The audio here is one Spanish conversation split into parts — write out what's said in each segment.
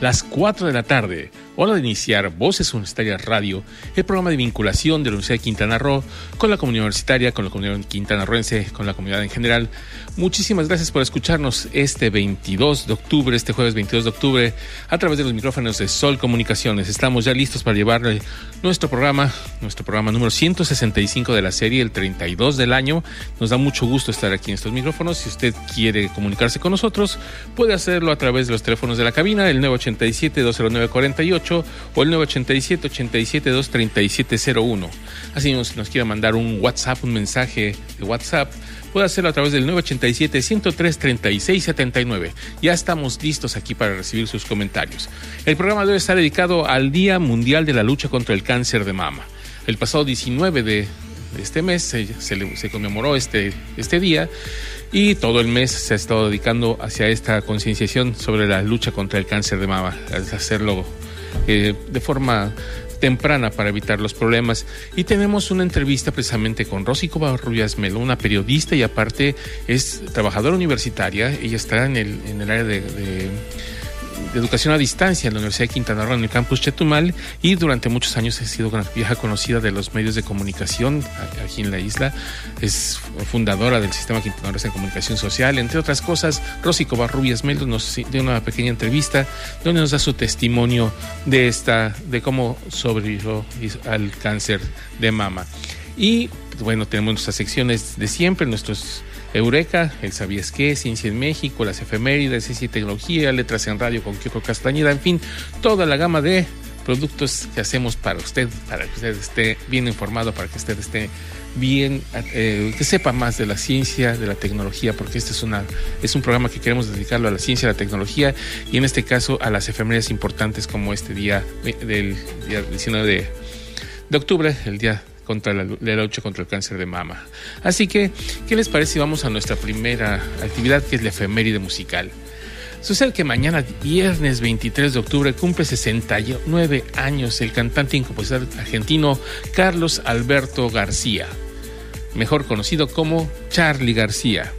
las 4 de la tarde, hora de iniciar Voces Universitarias Radio, el programa de vinculación de la Universidad de Quintana Roo con la comunidad universitaria, con la comunidad quintanarroense, con la comunidad en general. Muchísimas gracias por escucharnos este 22 de octubre, este jueves 22 de octubre, a través de los micrófonos de Sol Comunicaciones. Estamos ya listos para llevarle nuestro programa, nuestro programa número 165 de la serie, el 32 del año. Nos da mucho gusto estar aquí en estos micrófonos. Si usted quiere comunicarse con nosotros, puede hacerlo a través de los teléfonos de la cabina, el 987-209-48 o el 987-87-23701. Así nos, nos quiera mandar un WhatsApp, un mensaje de WhatsApp puede hacerlo a través del 987-103-3679. Ya estamos listos aquí para recibir sus comentarios. El programa debe estar dedicado al Día Mundial de la Lucha contra el Cáncer de Mama. El pasado 19 de este mes se conmemoró este, este día y todo el mes se ha estado dedicando hacia esta concienciación sobre la lucha contra el cáncer de mama, hacerlo eh, de forma temprana para evitar los problemas. Y tenemos una entrevista precisamente con Rosy Covarrubias Melo, una periodista y aparte es trabajadora universitaria. Ella está en el, en el área de, de de educación a distancia en la Universidad de Quintana Roo en el campus Chetumal y durante muchos años ha sido una vieja conocida de los medios de comunicación aquí en la isla. Es fundadora del sistema quintanarroense de comunicación social, entre otras cosas. Rosy Covarrubias Melo nos dio una pequeña entrevista donde nos da su testimonio de esta, de cómo sobrevivió al cáncer de mama. Y bueno, tenemos nuestras secciones de siempre, nuestros Eureka, el Sabías qué, Ciencia en México, las efemérides, Ciencia y Tecnología, Letras en Radio con Kiko Castañeda, en fin, toda la gama de productos que hacemos para usted, para que usted esté bien informado, para que usted esté bien, eh, que sepa más de la ciencia, de la tecnología, porque este es, una, es un programa que queremos dedicarlo a la ciencia, a la tecnología y en este caso a las efemérides importantes como este día del día 19 de, de octubre, el día contra la, la, lucha contra el cáncer de mama. Así que, ¿qué les parece si vamos a nuestra primera actividad, que es la efeméride musical? Sucede que mañana, viernes 23 de octubre, cumple 69 años el cantante y compositor argentino Carlos Alberto García, mejor conocido como Charlie García.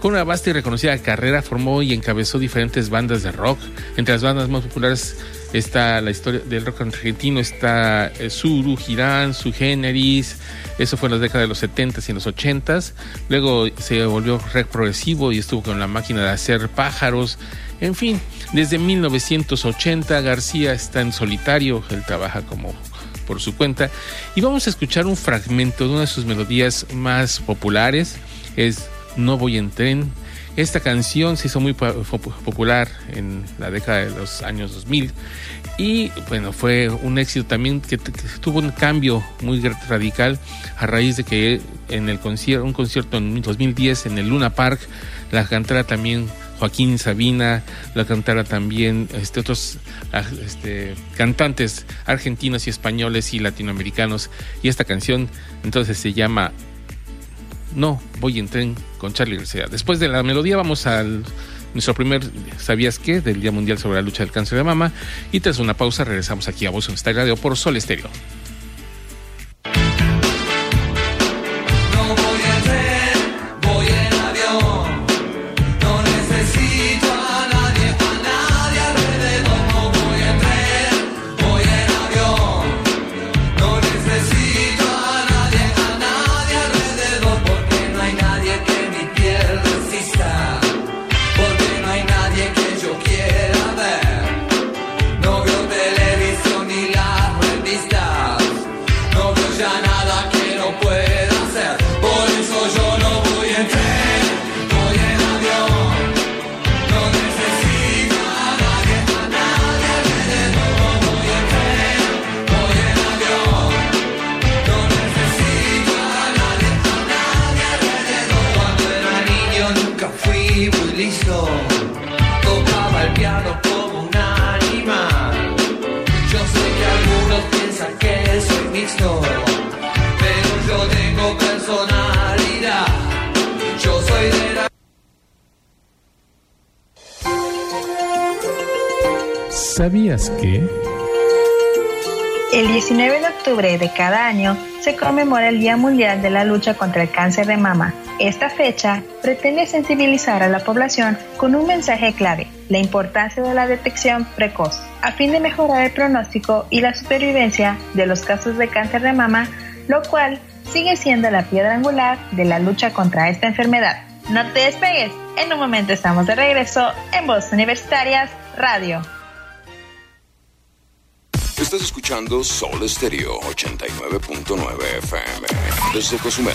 Con una vasta y reconocida carrera, formó y encabezó diferentes bandas de rock. Entre las bandas más populares está la historia del rock argentino, está eh, Suru, Girán, Su Generis, eso fue en las décadas de los 70s y en los 80s. Luego se volvió rock progresivo y estuvo con la máquina de hacer pájaros. En fin, desde 1980 García está en solitario, él trabaja como por su cuenta y vamos a escuchar un fragmento de una de sus melodías más populares, es No voy en tren, esta canción se hizo muy popular en la década de los años 2000 y bueno, fue un éxito también que, tuvo un cambio muy radical a raíz de que en el concierto, un concierto en 2010 en el Luna Park, la cantara también Joaquín Sabina, la cantara también este, otros este, cantantes argentinos y españoles y latinoamericanos. Y esta canción entonces se llama no, voy en tren con Charlie García. Después de la melodía vamos al nuestro primer ¿Sabías qué? del Día Mundial sobre la Lucha del Cáncer de Mama. Y tras una pausa regresamos aquí a Voz en Radio por Sol Estéreo. ¿Sabías que? El 19 de octubre de cada año se conmemora el Día Mundial de la Lucha contra el Cáncer de Mama. Esta fecha pretende sensibilizar a la población con un mensaje clave, la importancia de la detección precoz, a fin de mejorar el pronóstico y la supervivencia de los casos de cáncer de mama, lo cual sigue siendo la piedra angular de la lucha contra esta enfermedad. No te despegues, en un momento estamos de regreso en Voz Universitarias Radio. Estás escuchando Sol Estéreo 89.9 FM desde Cozumel.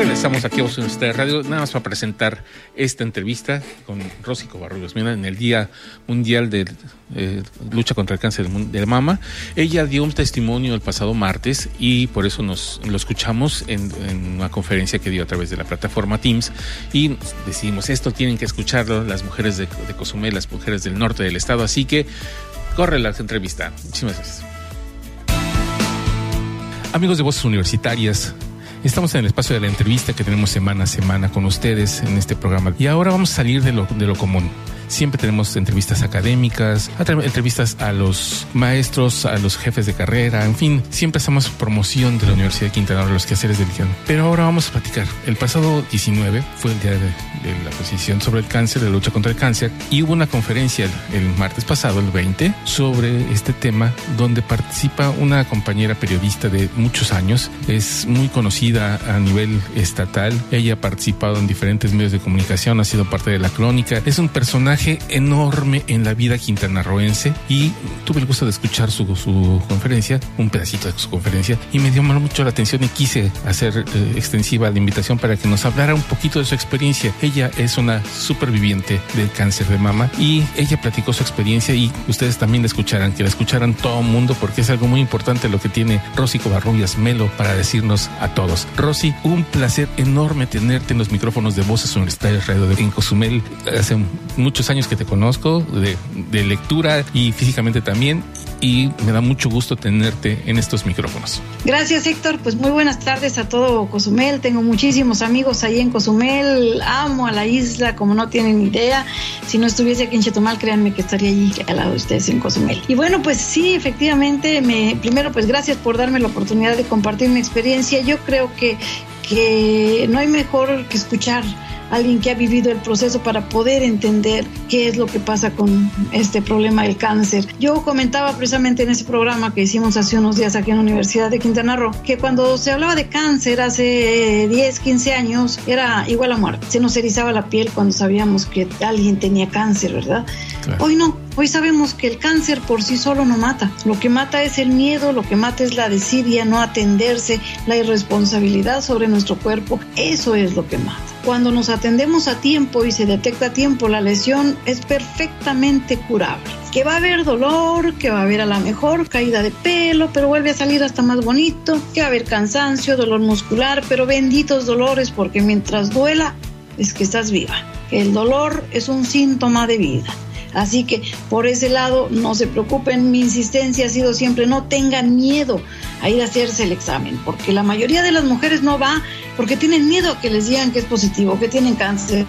Regresamos aquí a Voz Universitaria Radio, nada más para presentar esta entrevista con Rosy Covarrubias. Mira, en el Día Mundial de eh, Lucha contra el Cáncer de Mama, ella dio un testimonio el pasado martes y por eso nos lo escuchamos en, en una conferencia que dio a través de la plataforma Teams y decidimos, esto tienen que escucharlo las mujeres de, de Cozumel, las mujeres del norte del estado, así que corre la entrevista. Muchísimas gracias. Amigos de Voces Universitarias, Estamos en el espacio de la entrevista que tenemos semana a semana con ustedes en este programa. Y ahora vamos a salir de lo, de lo común. Siempre tenemos entrevistas académicas, entrevistas a los maestros, a los jefes de carrera, en fin, siempre hacemos promoción de la Universidad de Quintana los quehaceres del día. Pero ahora vamos a platicar. El pasado 19 fue el día de, la posición sobre el cáncer, la lucha contra el cáncer, y hubo una conferencia el, el martes pasado, el 20, sobre este tema, donde participa una compañera periodista de muchos años, es muy conocida a nivel estatal, ella ha participado en diferentes medios de comunicación, ha sido parte de la crónica, es un personaje enorme en la vida quintanarroense y tuve el gusto de escuchar su, su conferencia, un pedacito de su conferencia, y me dio mucho la atención y quise hacer eh, extensiva la invitación para que nos hablara un poquito de su experiencia. Ella es una superviviente del cáncer de mama y ella platicó su experiencia y ustedes también la escucharan, que la escucharan todo el mundo porque es algo muy importante lo que tiene Rosy Covarrubias Melo para decirnos a todos. Rosy, un placer enorme tenerte en los micrófonos de Voces Universitarias Radio de en Cozumel. Hace muchos años que te conozco, de, de, lectura y físicamente también, y me da mucho gusto tenerte en estos micrófonos. Gracias, Héctor. Pues muy buenas tardes a todo Cozumel. Tengo muchísimos amigos ahí en Cozumel. Amo a la isla, como no tienen idea. Si no estuviese aquí en Chetumal, créanme que estaría allí al lado de ustedes en Cozumel. Y bueno, pues sí, efectivamente, me, primero, pues gracias por darme la oportunidad de compartir mi experiencia. Yo creo que, que no hay mejor que escuchar alguien que ha vivido el proceso para poder entender qué es lo que pasa con este problema del cáncer. Yo comentaba precisamente en ese programa que hicimos hace unos días aquí en la Universidad de Quintana Roo que cuando se hablaba de cáncer hace 10, 15 años era igual a muerte. Se nos erizaba la piel cuando sabíamos que alguien tenía cáncer, ¿verdad? Claro. Hoy no, Hoy sabemos que el cáncer por sí solo no mata. Lo que mata es el miedo, lo que mata es la desidia, no atenderse, la irresponsabilidad sobre nuestro cuerpo. Eso es lo que mata. Cuando nos atendemos a tiempo y se detecta a tiempo la lesión, es perfectamente curable. Que va a haber dolor, que va a haber a la mejor caída de pelo, pero vuelve a salir hasta más bonito, que va a haber cansancio, dolor muscular, pero benditos dolores porque mientras duela es que estás viva. El dolor es un síntoma de vida. Así que por ese lado no se preocupen, mi insistencia ha sido siempre no tengan miedo a ir a hacerse el examen, porque la mayoría de las mujeres no va porque tienen miedo a que les digan que es positivo, que tienen cáncer.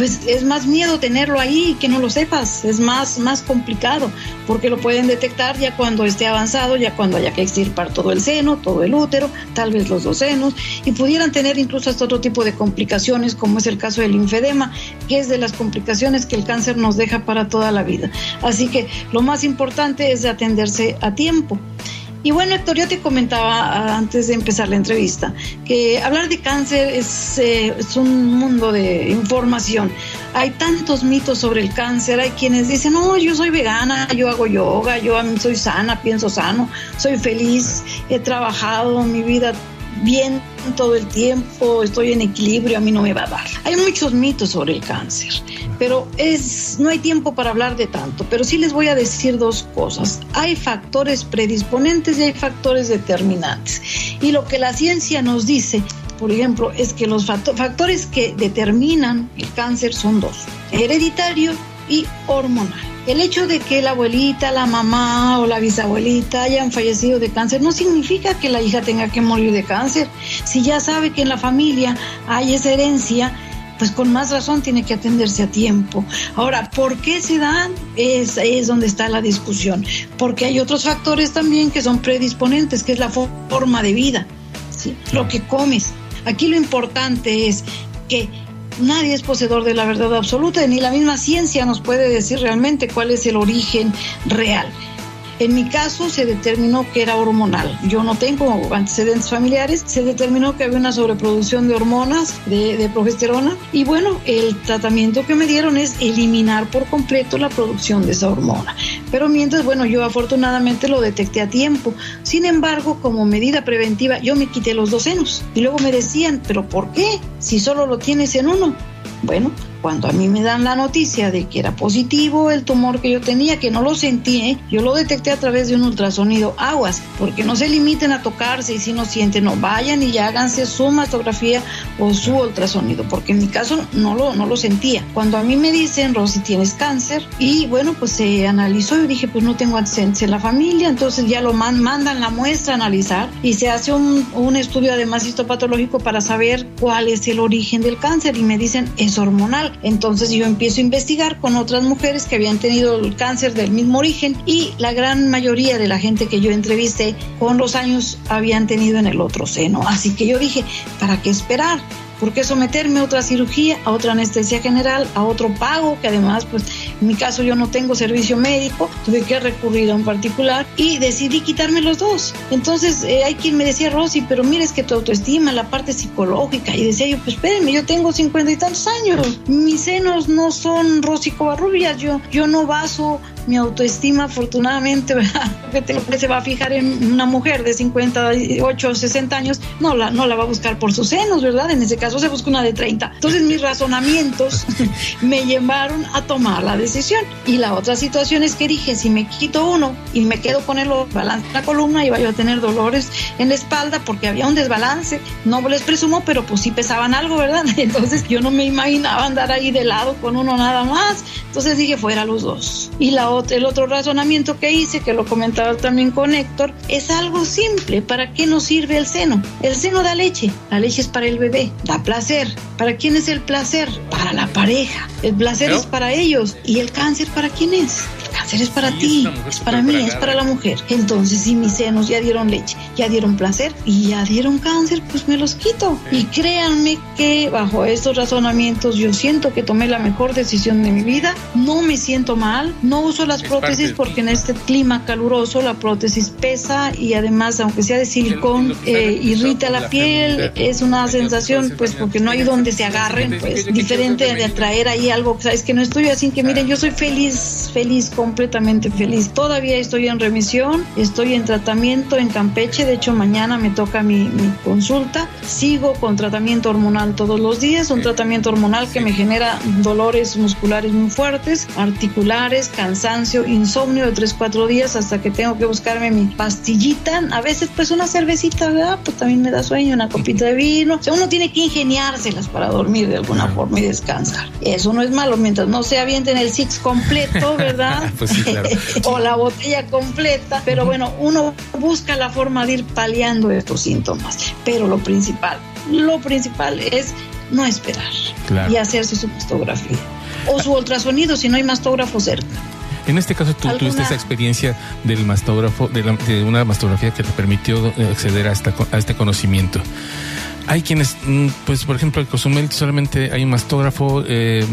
Pues es más miedo tenerlo ahí que no lo sepas, es más, más complicado, porque lo pueden detectar ya cuando esté avanzado, ya cuando haya que extirpar todo el seno, todo el útero, tal vez los dos senos, y pudieran tener incluso hasta otro tipo de complicaciones, como es el caso del linfedema, que es de las complicaciones que el cáncer nos deja para toda la vida. Así que lo más importante es de atenderse a tiempo. Y bueno, Héctor, yo te comentaba ah, antes de empezar la entrevista que hablar de cáncer es, eh, es, un mundo de información. Hay tantos mitos sobre el cáncer, hay quienes dicen, no, yo soy vegana, yo hago yoga, yo soy sana, pienso sano, soy feliz, he trabajado mi vida bien todo el tiempo, estoy en equilibrio, a mí no me va a dar. Hay muchos mitos sobre el cáncer, pero es no hay tiempo para hablar de tanto, pero sí les voy a decir dos cosas. Hay factores predisponentes y hay factores determinantes. Y lo que la ciencia nos dice, por ejemplo, es que los factores que determinan el cáncer son dos, hereditario y hormonal. El hecho de que la abuelita, la mamá o la bisabuelita hayan fallecido de cáncer no significa que la hija tenga que morir de cáncer. Si ya sabe que en la familia hay esa herencia, pues con más razón tiene que atenderse a tiempo. Ahora, ¿por qué se dan? Es, es donde está la discusión. Porque hay otros factores también que son predisponentes, que es la forma de vida, ¿sí? lo que comes. Aquí lo importante es que nadie es poseedor de la verdad absoluta, ni la misma ciencia nos puede decir realmente cuál es el origen real. En mi caso se determinó que era hormonal. Yo no tengo antecedentes familiares. Se determinó que había una sobreproducción de hormonas, de, progesterona. Y bueno, el tratamiento que me dieron es eliminar por completo la producción de esa hormona. Pero mientras, bueno, yo afortunadamente lo detecté a tiempo. Sin embargo, como medida preventiva, yo me quité los dos senos. Y luego me decían, ¿pero por qué? Si solo lo tienes en uno. Bueno, cuando a mí me dan la noticia de que era positivo el tumor que yo tenía, que no lo sentí, ¿eh? yo lo detecté a través de un ultrasonido aguas, porque no se limiten a tocarse y si no sienten, no vayan y ya háganse su mastografía o su ultrasonido, porque en mi caso no lo, no lo sentía. Cuando a mí me dicen, Rosy, tienes cáncer, y bueno, pues se analizó y dije, pues no tengo antecedentes en la familia, entonces ya lo mandan la muestra a analizar y se hace un, un estudio además histopatológico para saber cuál es el origen del cáncer y me dicen, es hormonal entonces yo empiezo a investigar con otras mujeres que habían tenido el cáncer del mismo origen y la gran mayoría de la gente que yo entrevisté con los años habían tenido en el otro seno. Así que yo dije, ¿para qué esperar? ¿Por qué someterme a otra cirugía, a otra anestesia general, a otro pago? Que además, pues en mi caso yo no tengo servicio médico, tuve que recurrir a un particular y decidí quitarme los dos. Entonces eh, hay quien me decía, Rosy, pero mira, es que tu autoestima, la parte psicológica. Y decía yo, pues espérenme, yo tengo cincuenta y tantos años. Mis senos no son Rosy Covarrubias, yo, yo no baso mi autoestima, afortunadamente, ¿verdad? que se va a fijar en una mujer de 58 o 60 años, no la, no la va a buscar por sus senos, ¿verdad? En ese caso se busca una de 30. Entonces mis razonamientos me llevaron a tomar la decisión. Y la otra situación es que dije, si me quito uno y me quedo con el balance en la columna, iba yo a tener dolores en la espalda porque había un desbalance. No les presumo, pero pues sí pesaban algo, ¿verdad? Entonces yo no me imaginaba andar ahí de lado con uno nada más. Entonces dije, fuera los dos. Y la el otro razonamiento que hice, que lo comentaba también con Héctor, es algo simple. ¿Para qué nos sirve el seno? El seno da leche. La leche es para el bebé, da placer. ¿Para quién es el placer? Para la pareja. El placer es para ellos. ¿Y el cáncer para quién es? Es para ti, es, para mí, es para la mujer. Entonces, si mis senos ya dieron leche, ya dieron placer y ya dieron cáncer, pues me los quito. Y créanme que bajo estos razonamientos yo siento que tomé la mejor decisión de mi vida. No me siento mal, no uso las prótesis porque en este clima caluroso la prótesis pesa y además, aunque sea de silicón, eh, irrita la piel. Es una sensación, pues, porque no hay donde se agarren, pues, diferente de atraer ahí algo, sabes que no estoy así que miren, yo soy feliz, feliz, completamente feliz. Todavía estoy en remisión, estoy en tratamiento en Campeche, de hecho mañana me toca mi, mi consulta. Sigo con tratamiento hormonal todos los días, un tratamiento hormonal que me genera dolores musculares muy fuertes, articulares, cansancio insomnio de 3, 4 días hasta que tengo que buscarme mi pastillita. A veces pues una cervecita, ¿verdad? Pues también me da sueño, una copita de vino. O sea, uno tiene que ingeniárselas para dormir de alguna forma y descansar. Eso no es malo mientras no se avienten el six completo, ¿verdad? pues sí, claro. o la botella completa. Pero bueno, uno busca la forma de ir paliando estos síntomas. Pero lo principal, lo principal es no esperar y hacerse su mastografía o su ultrasonido si no hay mastógrafo cerca. En este caso, tú tuviste esa experiencia del mastógrafo, de, una mastografía que te permitió acceder a, esta, a este conocimiento. Hay quienes, mm, pues por ejemplo, el Cozumel solamente hay un mastógrafo, eh,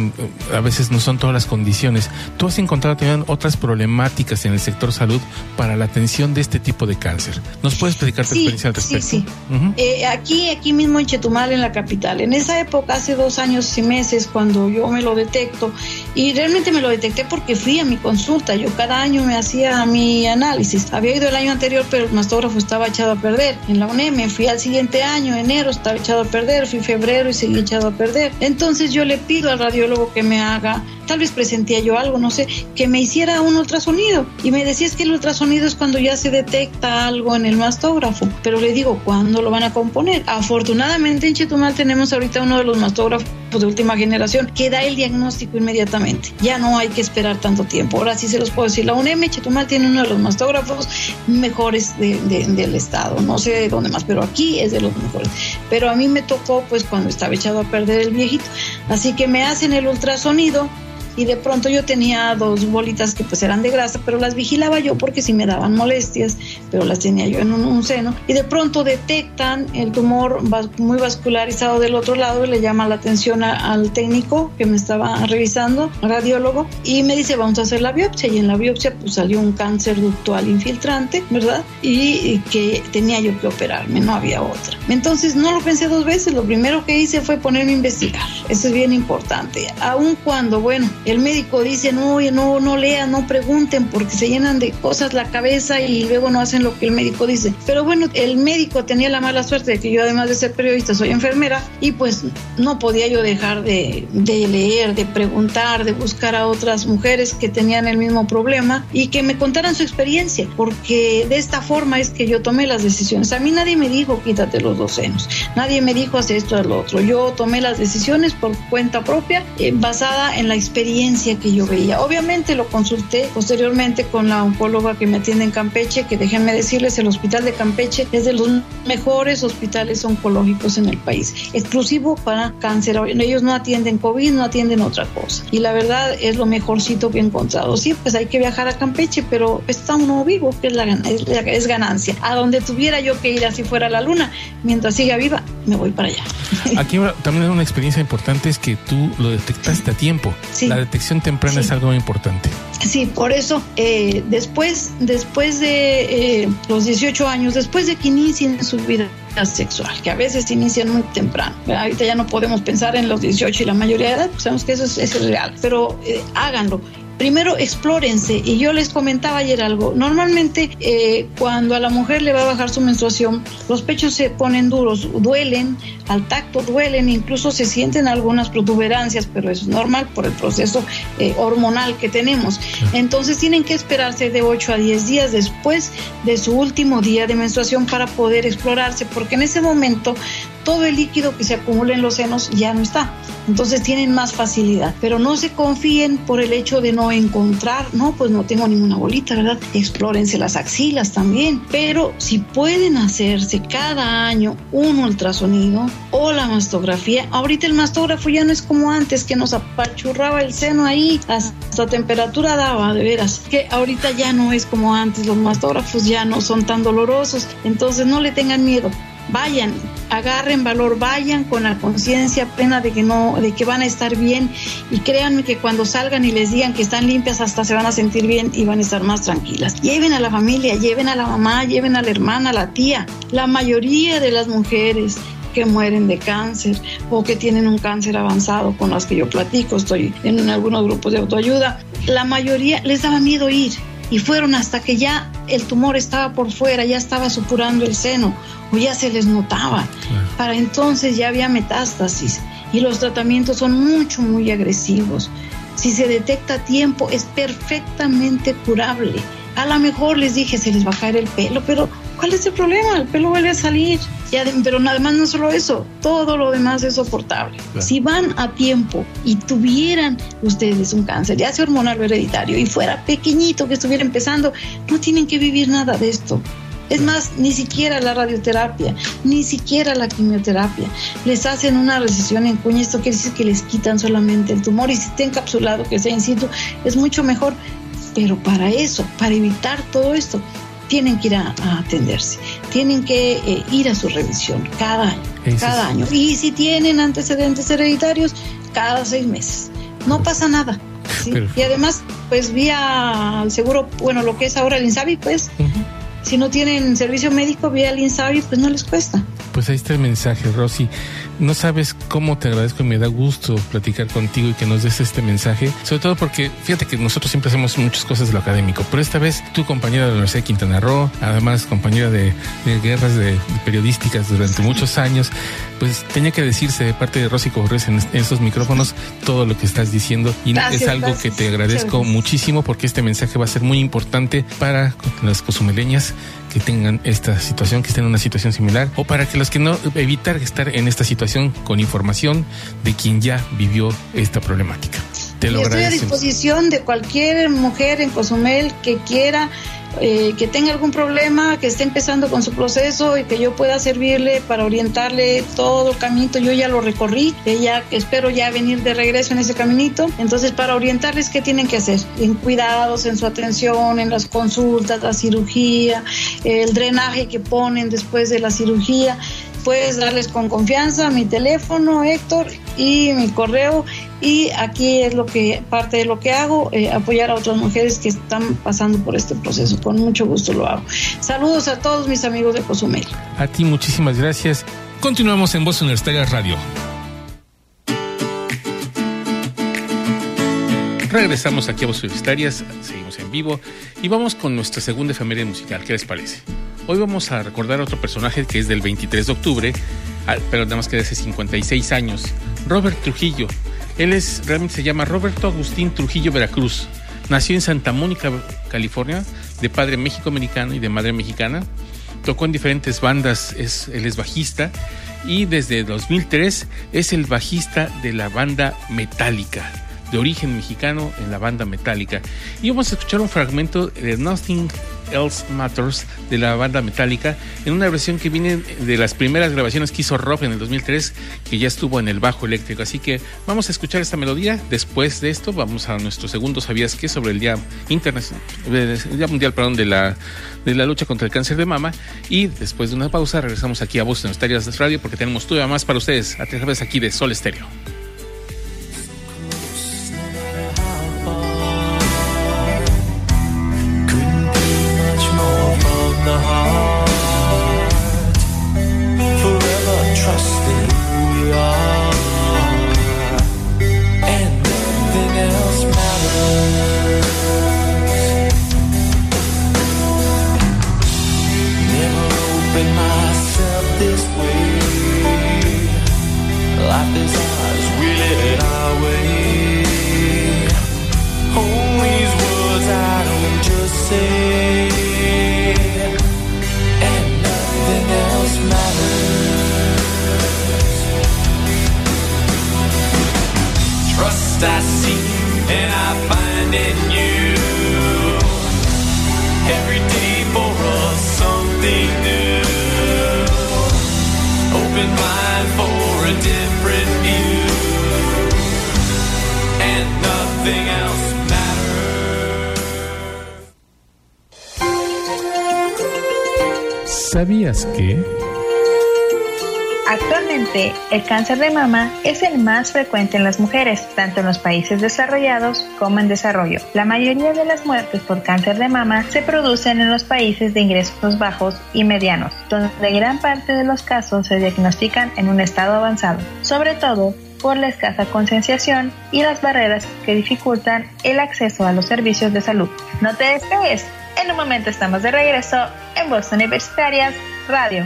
a veces no son todas las condiciones. ¿Tú has encontrado también otras problemáticas en el sector salud para la atención de este tipo de cáncer? ¿Nos puedes explicar tu experiencia al respecto? Sí, sí. Eh, aquí, aquí mismo en Chetumal, en la capital. En esa época, hace dos años y meses, cuando yo me lo detecto, y realmente me lo detecté porque fui a mi consulta. Yo cada año me hacía mi análisis. Había ido el año anterior, pero el mastógrafo estaba echado a perder. En la UNEM fui al siguiente año, enero, estaba echado a perder. Fui febrero y seguí echado a perder. Entonces yo le pido al radiólogo que me haga tal vez presentía yo algo, no sé, que me hiciera un ultrasonido. Y me decía que el ultrasonido es cuando ya se detecta algo en el mastógrafo. Pero le digo, ¿cuándo lo van a componer? Afortunadamente en Chetumal tenemos ahorita uno de los mastógrafos de última generación que da el diagnóstico inmediatamente. Ya no hay que esperar tanto tiempo. Ahora sí se los puedo decir. La UNEM Chetumal tiene uno de los mastógrafos mejores del estado. No sé de dónde más, pero aquí es de los mejores. Pero a mí me tocó pues cuando estaba echado a perder el viejito. Así que me hacen el ultrasonido y de pronto yo tenía dos bolitas que pues eran de grasa, pero las vigilaba yo porque si me daban molestias, pero las tenía yo en un, seno y de pronto detectan el tumor muy vascularizado del otro lado y le llama la atención al técnico que me estaba revisando, radiólogo, y me dice vamos a hacer la biopsia y en la biopsia pues salió un cáncer ductual infiltrante, ¿verdad? Y, que tenía yo que operarme, no había otra. Entonces no lo pensé dos veces, lo primero que hice fue ponerme a investigar, eso es bien importante, aun cuando, bueno, el médico dice, no, no, no lean, no pregunten, porque se llenan de cosas la cabeza y luego no hacen lo que el médico dice. Pero bueno, el médico tenía la mala suerte de que yo además de ser periodista soy enfermera y pues no podía yo dejar de, de leer, de preguntar, de buscar a otras mujeres que tenían el mismo problema y que me contaran su experiencia, porque de esta forma es que yo tomé las decisiones. A mí nadie me dijo quítate los dos senos, nadie me dijo haz esto, haz lo otro. Yo tomé las decisiones por cuenta propia, eh, basada en la experiencia que yo veía. Obviamente lo consulté posteriormente con la oncóloga que me atiende en Campeche, que déjenme decirles, el hospital de Campeche es de los mejores hospitales oncológicos en el país, exclusivo para cáncer. Ellos no atienden COVID, no atienden otra cosa. Y la verdad es lo mejorcito que he encontrado. Sí, pues hay que viajar a Campeche, pero está uno vivo, que es, la, es ganancia. A donde tuviera yo que ir así fuera la luna, mientras siga viva, me voy para allá. Aquí también una experiencia importante es que tú lo detectaste a tiempo. Sí detección temprana es algo importante. Sí, por eso eh, después, después de eh, los 18 años, después de que inicien su vida sexual, que a veces inician muy temprano. Ahorita ya no podemos pensar en los 18 y la mayoría de edad, pues sabemos que eso es, real, pero eh, háganlo primero explórense. Y yo les comentaba ayer algo. Normalmente eh, cuando a la mujer le va a bajar su menstruación, los pechos se ponen duros, duelen, al tacto duelen, incluso se sienten algunas protuberancias, pero es normal por el proceso eh, hormonal que tenemos. Entonces tienen que esperarse de 8 a 10 días después de su último día de menstruación para poder explorarse, porque en ese momento todo el líquido que se acumula en los senos ya no está. Entonces tienen más facilidad. Pero no se confíen por el hecho de no encontrar, no, pues no tengo ninguna bolita, ¿verdad? Explórense las axilas también. Pero si pueden hacerse cada año un ultrasonido o la mastografía, ahorita el mastógrafo ya no es como antes que nos apachurraba el seno ahí, hasta temperatura daba, de veras. Que ahorita ya no es como antes, los mastógrafos ya no son tan dolorosos. Entonces no le tengan miedo vayan, agarren valor, vayan con la conciencia plena de que no, de que van a estar bien y créanme que cuando salgan y les digan que están limpias hasta se van a sentir bien y van a estar más tranquilas. Lleven a la familia, lleven a la mamá, lleven a la hermana, a la tía. La mayoría de las mujeres que mueren de cáncer o que tienen un cáncer avanzado con las que yo platico, estoy en algunos grupos de autoayuda, la mayoría les daba miedo ir y fueron hasta que ya el tumor estaba por fuera, ya estaba supurando el seno o ya se les notaba. Para entonces ya había metástasis y los tratamientos son mucho, muy agresivos. Si se detecta a tiempo es perfectamente curable. A lo mejor les dije se les va a caer el pelo, pero ¿cuál es el problema? El pelo vuelve a salir. Ya, pero nada más no solo eso, todo lo demás es soportable. Si van a tiempo y tuvieran ustedes un cáncer, ya sea hormonal o hereditario, y fuera pequeñito que estuviera empezando, no tienen que vivir nada de esto. Es más, ni siquiera la radioterapia, ni siquiera la quimioterapia. Les hacen una recesión en cuña, esto quiere decir que les quitan solamente el tumor y si está encapsulado, que sea in situ, es mucho mejor. Pero para eso, para evitar todo esto, tienen que ir a, atenderse. tienen que eh, ir a su revisión cada año, Eso cada año. Y si tienen antecedentes hereditarios, cada seis meses. No pasa nada. Y además, pues vía el seguro, bueno, lo que es ahora el INSABI, pues, si no tienen servicio médico vía el INSABI, pues no les cuesta. Pues ahí está el mensaje, Rosy. No sabes cómo te agradezco y me da gusto platicar contigo y que nos des este mensaje. Sobre todo porque fíjate que nosotros siempre hacemos muchas cosas de lo académico, pero esta vez tu compañera de la Universidad de Quintana Roo, además compañera de, de guerras de, periodísticas durante muchos años, pues tenía que decirse de parte de Rosy Corres en, estos micrófonos todo lo que estás diciendo y Gracias, es algo gracias. que te agradezco gracias. muchísimo porque este mensaje va a ser muy importante para las cozumeleñas que tengan esta situación, que estén en una situación similar, o para que los que no, evitar estar en esta situación con información de quien ya vivió esta problemática. Te lo Y estoy a disposición de cualquier mujer en Cozumel que quiera, eh, que tenga algún problema, que esté empezando con su proceso y que yo pueda servirle para orientarle todo el caminito. Yo ya lo recorrí, ella espero ya venir de regreso en ese caminito. Entonces, para orientarles qué tienen que hacer, en cuidados, en su atención, en las consultas, la cirugía, el drenaje que ponen después de la cirugía puedes darles con confianza mi teléfono, Héctor, y mi correo. Y aquí es lo que, parte de lo que hago, eh, apoyar a otras mujeres que están pasando por este proceso. Con mucho gusto lo hago. Saludos a todos mis amigos de Cozumel. A ti muchísimas gracias. Continuamos en Voz Universitaria Radio. Regresamos aquí a Voces Universitarias, seguimos en vivo y vamos con nuestra segunda efeméride musical. ¿Qué les parece? Hoy vamos a recordar a otro personaje que es del 23 de octubre, pero nada más que de hace 56 años, Robert Trujillo. Él es, realmente se llama Roberto Agustín Trujillo Veracruz. Nació en Santa Mónica, California, de padre méxico-americano y de madre mexicana. Tocó en diferentes bandas, es, él es bajista y desde 2003 es el bajista de la banda Metallica de origen mexicano en la banda Metallica. Y vamos a escuchar un fragmento de Nothing Else Matters de la banda Metallica en una versión que viene de las primeras grabaciones que hizo Rob en el 2003, que ya estuvo en el bajo eléctrico. Así que vamos a escuchar esta melodía. Después de esto, vamos a nuestro segundo ¿Sabías qué? sobre el Día, Internacional, el Día Mundial perdón, de, la, de la lucha contra el cáncer de mama. Y después de una pausa, regresamos aquí a Voz en Estarias Radio porque tenemos todavía más para ustedes a través aquí de Sol Estéreo. El cáncer de mama es el más frecuente en las mujeres, tanto en los países desarrollados como en desarrollo. La mayoría de las muertes por cáncer de mama se producen en los países de ingresos bajos y medianos, donde gran parte de los casos se diagnostican en un estado avanzado, sobre todo por la escasa concienciación y las barreras que dificultan el acceso a los servicios de salud. No te despegues, en un momento estamos de regreso en Voz Universitarias Radio.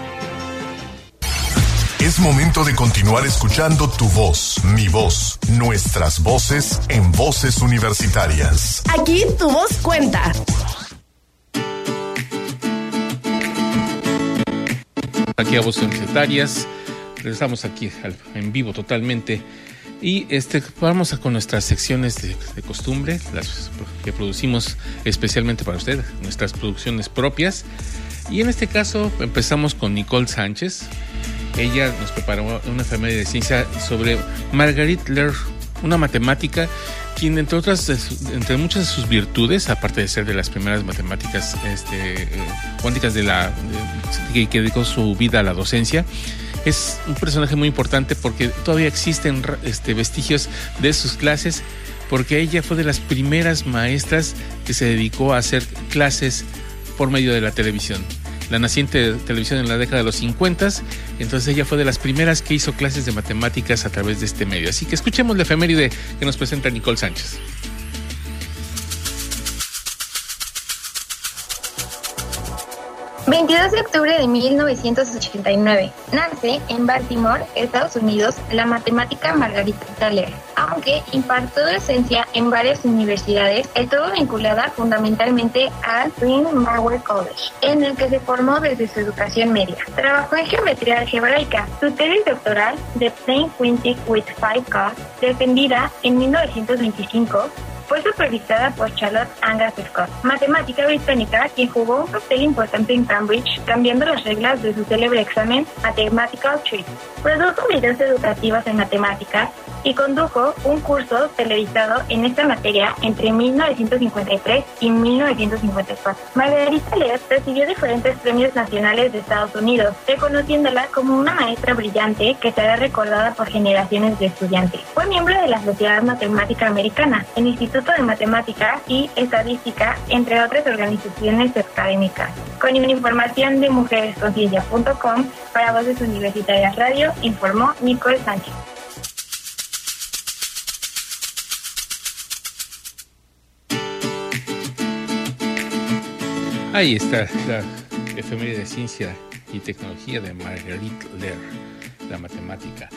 Es momento de continuar escuchando tu voz, mi voz, nuestras voces en voces universitarias. Aquí tu voz cuenta. aquí a Voces Universitarias. Regresamos aquí en vivo totalmente. Y este, vamos a con nuestras secciones de, de costumbre, las que producimos especialmente para usted, nuestras producciones propias. Y en este caso empezamos con Nicole Sánchez. Ella nos preparó una efeméride de ciencia sobre Marguerite Lear, una matemática quien entre otras entre muchas de sus virtudes aparte de ser de las primeras matemáticas este, cuánticas de la que, dedicó su vida a la docencia es un personaje muy importante porque todavía existen este, vestigios de sus clases porque ella fue de las primeras maestras que se dedicó a hacer clases por medio de la televisión. La naciente televisión en la década de los 50, entonces ella fue de las primeras que hizo clases de matemáticas a través de este medio. Así que escuchemos la efeméride que nos presenta Nicole Sánchez. 22 de octubre de 1989. Nace en Baltimore, Estados Unidos, la matemática Margarita Lear. Aunque impartió docencia en varias universidades, estuvo vinculada fundamentalmente al Bryn Mawr College, en el que se formó desde su educación media. Trabajó en geometría algebraica. Su tesis doctoral, The Plane Quintic with Five Cos, defendida en 1925, fue supervisada por Charlotte Angus Scott, matemática británica, quien jugó un papel importante en Cambridge, cambiando las reglas de su célebre examen Mathematical Treatise. Produjo videos educativos en matemáticas y condujo un curso televisado en esta materia entre 1953 y 1954. Margarita Lear recibió diferentes premios nacionales de Estados Unidos, reconociéndola como una maestra brillante que será recordada por generaciones de estudiantes. Fue miembro de la Sociedad Matemática Americana, el Instituto de Matemática y Estadística, entre otras organizaciones académicas. Con información de mujeresconciencia.com para Voces Universitarias Radio, informó Nicole Sánchez. Ahí está la efeméride de ciencia y tecnología de Marguerite Lear, la matemática.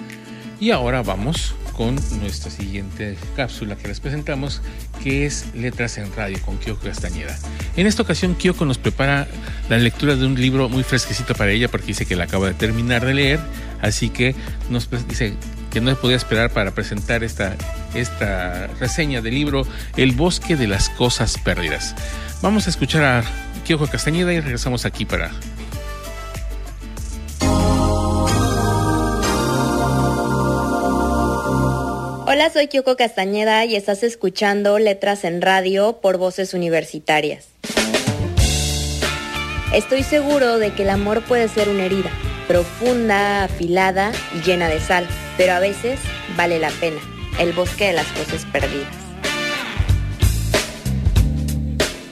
Y ahora vamos con nuestra siguiente cápsula que les presentamos, que es Letras en Radio con Kyoko Castañeda. En esta ocasión, Kyoko nos prepara la lectura de un libro muy fresquecito para ella, porque dice que la acaba de terminar de leer, así que nos dice que no podía esperar para presentar esta, esta reseña del libro El bosque de las cosas perdidas. Vamos a escuchar a Kyoko Castañeda y regresamos aquí para Hola, soy Kyoko Castañeda y estás escuchando Letras en Radio por Voces Universitarias. Estoy seguro de que el amor puede ser una herida, profunda, afilada y llena de sal, pero a veces vale la pena. El bosque de las cosas perdidas.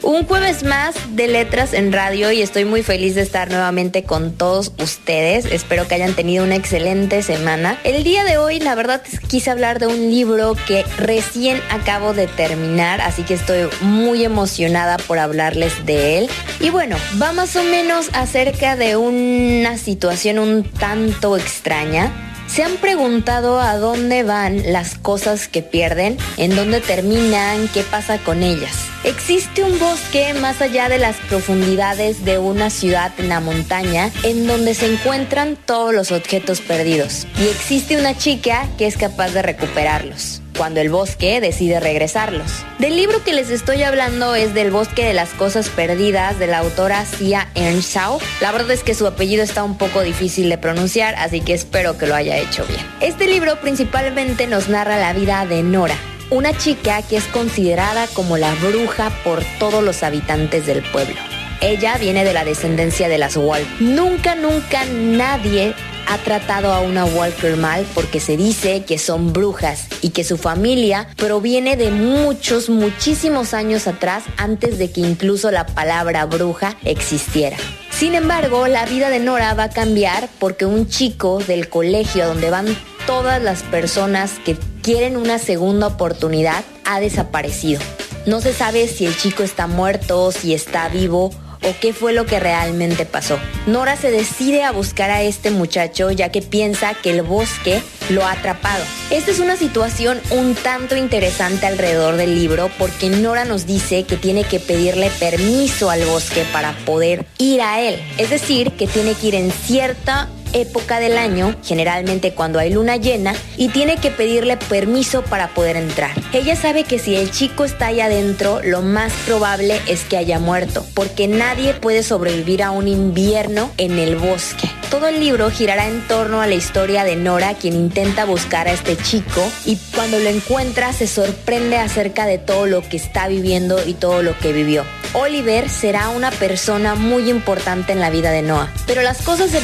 Un jueves más de Letras en Radio y estoy muy feliz de estar nuevamente con todos ustedes. Espero que hayan tenido una excelente semana. El día de hoy, la verdad, quise hablar de un libro que recién acabo de terminar, así que estoy muy emocionada por hablarles de él. Y bueno, va más o menos acerca de una situación un tanto extraña. ¿Se han preguntado a dónde van las cosas que pierden? ¿En dónde terminan? ¿Qué pasa con ellas? Existe un bosque más allá de las profundidades de una ciudad en la montaña en donde se encuentran todos los objetos perdidos. Y existe una chica que es capaz de recuperarlos cuando el bosque decide regresarlos. Del libro que les estoy hablando es del bosque de las cosas perdidas de la autora Sia Earnshaw. La verdad es que su apellido está un poco difícil de pronunciar, así que espero que lo haya hecho bien. Este libro principalmente nos narra la vida de Nora, una chica que es considerada como la bruja por todos los habitantes del pueblo. Ella viene de la descendencia de las Wolf. Nunca, nunca nadie ha tratado a una Walker mal porque se dice que son brujas y que su familia proviene de muchos, muchísimos años atrás antes de que incluso la palabra bruja existiera. Sin embargo, la vida de Nora va a cambiar porque un chico del colegio donde van todas las personas que quieren una segunda oportunidad ha desaparecido. No se sabe si el chico está muerto, si está vivo o qué fue lo que realmente pasó. Nora se decide a buscar a este muchacho ya que piensa que el bosque lo ha atrapado. Esta es una situación un tanto interesante alrededor del libro porque Nora nos dice que tiene que pedirle permiso al bosque para poder ir a él. Es decir, que tiene que ir en cierta época del año, generalmente cuando hay luna llena, y tiene que pedirle permiso para poder entrar. Ella sabe que si el chico está ahí adentro, lo más probable es que haya muerto, porque nadie puede sobrevivir a un invierno en el bosque. Todo el libro girará en torno a la historia de Nora, quien intenta buscar a este chico y cuando lo encuentra se sorprende acerca de todo lo que está viviendo y todo lo que vivió. Oliver será una persona muy importante en la vida de Noah, pero las cosas se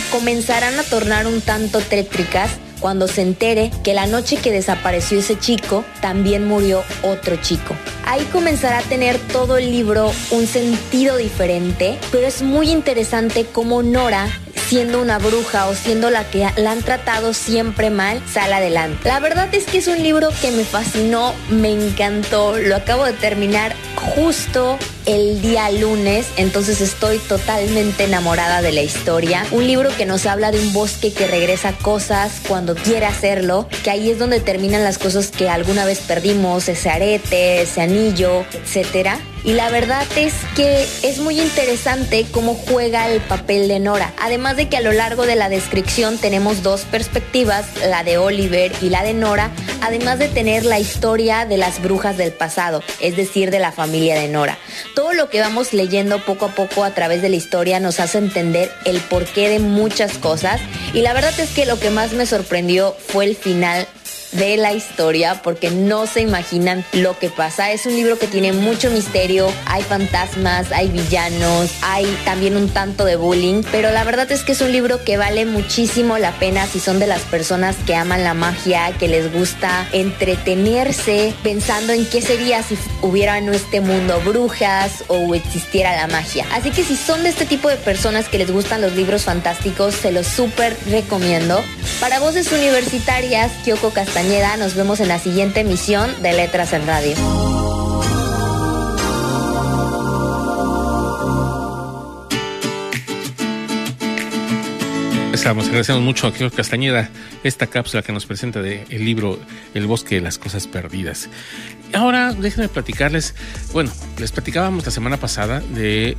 a tornar un tanto tétricas cuando se entere que la noche que desapareció ese chico, también murió otro chico. Ahí comenzará a tener todo el libro un sentido diferente, pero es muy interesante cómo Nora siendo una bruja o siendo la que la han tratado siempre mal, sale adelante. La verdad es que es un libro que me fascinó, me encantó, lo acabo de terminar justo el día lunes, entonces estoy totalmente enamorada de la historia. Un libro que nos habla de un bosque que regresa cosas cuando quiere hacerlo, que ahí es donde terminan las cosas que alguna vez perdimos, ese arete, ese anillo, etcétera. Y la verdad es que es muy interesante cómo juega el papel de Nora. Además de que a lo largo de la descripción tenemos dos perspectivas, la de Oliver y la de Nora, además de tener la historia de las brujas del pasado, es decir, de la familia de Nora. Todo lo que vamos leyendo poco a poco a través de la historia nos hace entender el porqué de muchas cosas y la verdad es que lo que más me sorprendió fue el final de la historia porque no se imaginan lo que pasa. Es un libro que tiene mucho misterio, hay fantasmas, hay villanos, hay también un tanto de bullying, pero la verdad es que es un libro que vale muchísimo la pena si son de las personas que aman la magia, que les gusta entretenerse pensando en qué sería si hubiera en este mundo brujas o existiera la magia. Así que si son de este tipo de personas que les gustan los libros fantásticos, se los súper recomiendo. Para voces universitarias, Kyoko Castañeda nos vemos en la siguiente emisión de Letras en Radio. Agradecemos mucho a Kiko Castañeda esta cápsula que nos presenta del el libro El bosque de las cosas perdidas. Ahora déjenme platicarles, bueno, les platicábamos la semana pasada de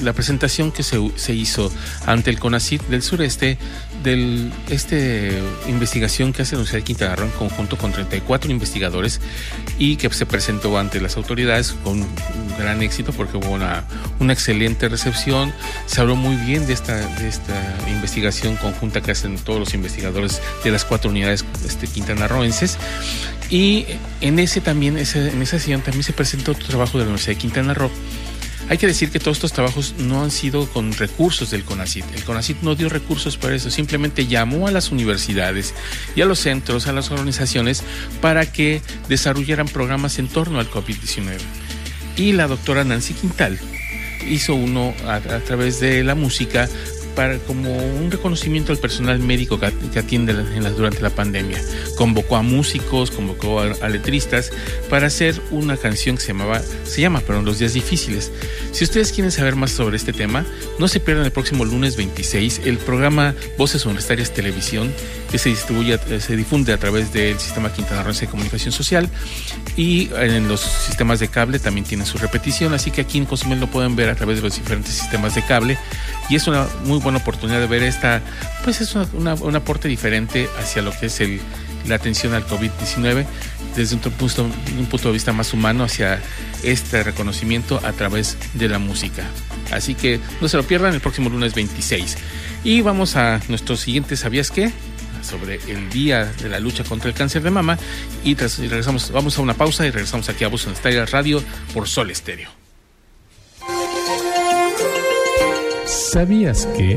la presentación que se, hizo ante el CONACIT del sureste de este investigación que hace la Universidad de Quintana Roo en conjunto con 34 investigadores y que se presentó ante las autoridades con gran éxito porque hubo una, una excelente recepción, se habló muy bien de esta, de esta investigación conjunta que hacen todos los investigadores de las cuatro unidades este, quintanarroenses y en ese también, ese, en esa sesión también se presentó otro trabajo de la Universidad de Quintana Roo. Hay que decir que todos estos trabajos no han sido con recursos del CONACIT. El CONACIT no dio recursos para eso, simplemente llamó a las universidades y a los centros, a las organizaciones, para que desarrollaran programas en torno al COVID-19. Y la doctora Nancy Quintal hizo uno a, través de la música como un reconocimiento al personal médico que, atiende durante la pandemia. Convocó a músicos, convocó a, letristas para hacer una canción que se llamaba, se llama, perdón, Los días difíciles. Si ustedes quieren saber más sobre este tema, no se pierdan el próximo lunes 26 el programa Voces Universitarias Televisión que se distribuye, se difunde a través del sistema Quintana Roo de comunicación social y en los sistemas de cable también tienen su repetición, así que aquí en Cozumel lo pueden ver a través de los diferentes sistemas de cable y es una muy buena oportunidad de ver esta, pues es un aporte diferente hacia lo que es la atención al COVID-19 desde un punto, un punto de vista más humano hacia este reconocimiento a través de la música. Así que no se lo pierdan el próximo lunes 26. Y vamos a nuestro siguiente ¿Sabías qué? sobre el día de la lucha contra el cáncer de mama y, regresamos, vamos a una pausa y regresamos aquí a Voz Estadio Radio por Sol Estéreo. ¿Sabías que?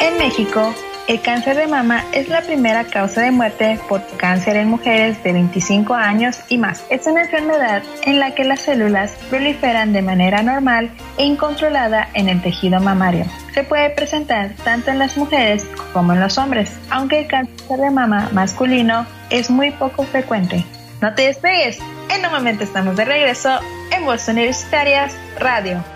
En México, el cáncer de mama es la primera causa de muerte por cáncer en mujeres de 25 años y más. Es una enfermedad en la que las células proliferan de manera normal e incontrolada en el tejido mamario. Se puede presentar tanto en las mujeres como en los hombres, aunque el cáncer de mama masculino es muy poco frecuente. No te despegues, en un momento estamos de regreso en Voz Universitarias Radio.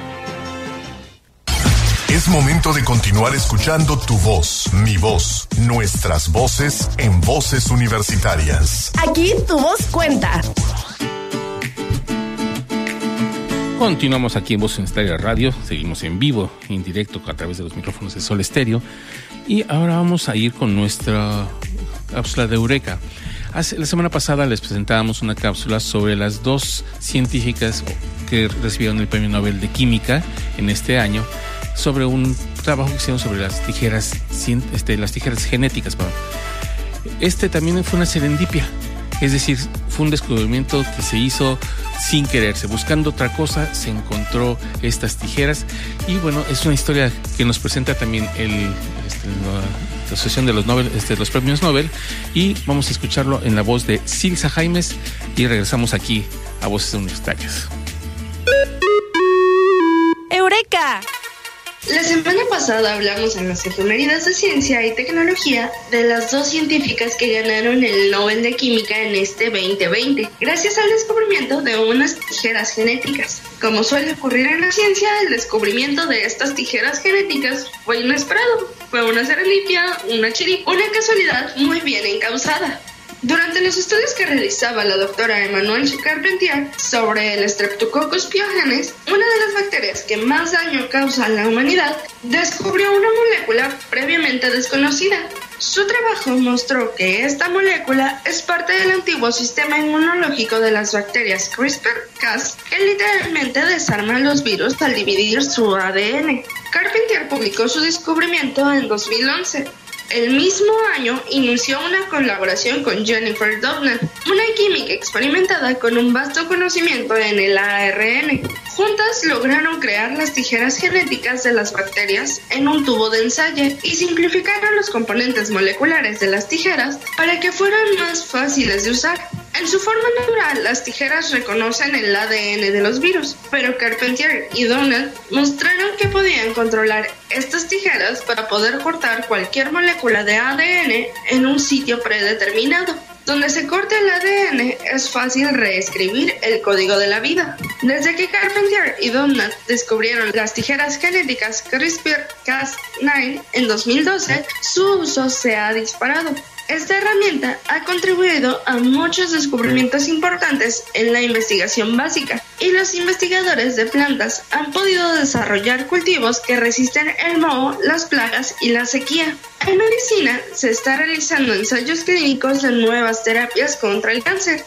Es momento de continuar escuchando tu voz, mi voz, nuestras voces en voces universitarias. Aquí tu voz cuenta. Continuamos aquí en Voz Universitaria Radio, seguimos en vivo, en directo a través de los micrófonos de Sol Estéreo y ahora vamos a ir con nuestra cápsula de Eureka. Hace, la semana pasada les presentábamos una cápsula sobre las dos científicas que recibieron el Premio Nobel de Química en este año sobre un trabajo que hicieron sobre las tijeras, este, las tijeras genéticas. Perdón. Este también fue una serendipia, es decir, fue un descubrimiento que se hizo sin quererse, buscando otra cosa, se encontró estas tijeras y bueno, es una historia que nos presenta también el, este, la, Asociación de los, Nobel, este, los Premios Nobel y vamos a escucharlo en la voz de Silsa Jaimes y regresamos aquí a Voces Universitarias. ¡Eureka! La semana pasada hablamos en las efemérides de ciencia y tecnología de las dos científicas que ganaron el Nobel de Química en este 2020, gracias al descubrimiento de unas tijeras genéticas. Como suele ocurrir en la ciencia, el descubrimiento de estas tijeras genéticas fue inesperado. Fue una serendipia, una chiri, una casualidad muy bien encausada. Durante los estudios que realizaba la doctora Emmanuelle Carpentier sobre el Streptococcus pyogenes, una de las bacterias que más daño causa a la humanidad, descubrió una molécula previamente desconocida. Su trabajo mostró que esta molécula es parte del antiguo sistema inmunológico de las bacterias CRISPR-Cas, que literalmente desarma los virus al dividir su ADN. Carpentier publicó su descubrimiento en 2011. El mismo año inició una colaboración con Jennifer Doudna, una química experimentada con un vasto conocimiento en el ARN. Juntas lograron crear las tijeras genéticas de las bacterias en un tubo de ensayo y simplificaron los componentes moleculares de las tijeras para que fueran más fáciles de usar. En su forma natural, las tijeras reconocen el ADN de los virus, pero Carpentier y Donald mostraron que podían controlar estas tijeras para poder cortar cualquier molécula de ADN en un sitio predeterminado. Donde se corte el ADN es fácil reescribir el código de la vida. Desde que Carpentier y Donald descubrieron las tijeras genéticas CRISPR-Cas9 en 2012, su uso se ha disparado. Esta herramienta ha contribuido a muchos descubrimientos importantes en la investigación básica y los investigadores de plantas han podido desarrollar cultivos que resisten el moho, las plagas y la sequía. En medicina se está realizando ensayos clínicos de nuevas terapias contra el cáncer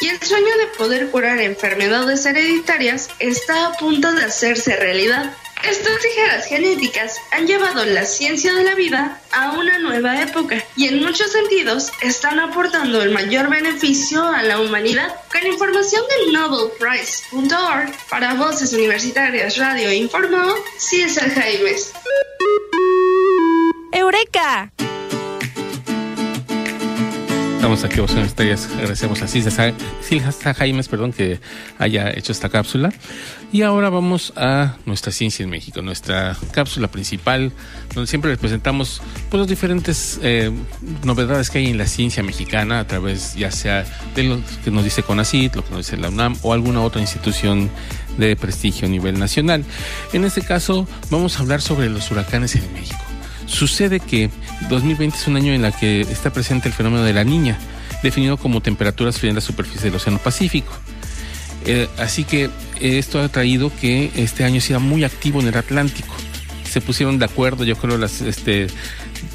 y el sueño de poder curar enfermedades hereditarias está a punto de hacerse realidad. Estas tijeras genéticas han llevado la ciencia de la vida a una nueva época y en muchos sentidos están aportando el mayor beneficio a la humanidad. Con información de nobelprize.org para Voces Universitarias Radio informó César Jaimes. ¡Eureka! Aquí, Voces Universitarias. Agradecemos a Silsa Jaimes, perdón, que haya hecho esta cápsula. Y ahora vamos a nuestra ciencia en México, nuestra cápsula principal, donde siempre les presentamos pues, las diferentes eh, novedades que hay en la ciencia mexicana a través ya sea de lo que nos dice CONACYT, lo que nos dice la UNAM o alguna otra institución de prestigio a nivel nacional. En este caso vamos a hablar sobre los huracanes en México. Sucede que 2020 es un año en el que está presente el fenómeno de la niña, definido como temperaturas frías en la superficie del Océano Pacífico. Eh, así que esto ha traído que este año sea muy activo en el Atlántico. Se pusieron de acuerdo, yo creo, las, este,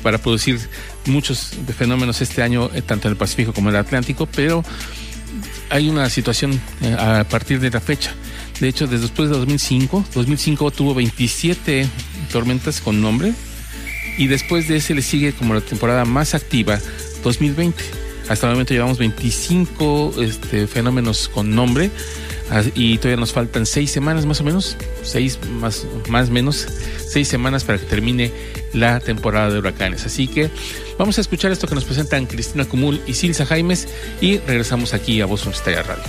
para producir muchos fenómenos este año, eh, tanto en el Pacífico como en el Atlántico, pero hay una situación eh, a partir de la fecha. De hecho, desde después de 2005, 2005 tuvo 27 tormentas con nombre y después de ese le sigue como la temporada más activa 2020. Hasta el momento llevamos 25 este, fenómenos con nombre y todavía nos faltan seis semanas más o menos, seis más más menos seis semanas para que termine la temporada de huracanes. Así que vamos a escuchar esto que nos presentan Cristina Cumul y Silsa Jaimes y regresamos aquí a Voz Universitaria Radio.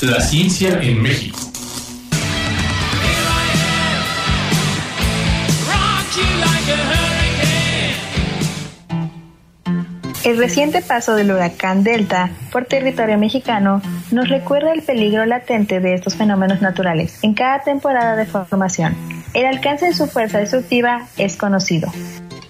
La ciencia en México. El reciente paso del huracán Delta por territorio mexicano nos recuerda el peligro latente de estos fenómenos naturales en cada temporada de formación. El alcance de su fuerza destructiva es conocido.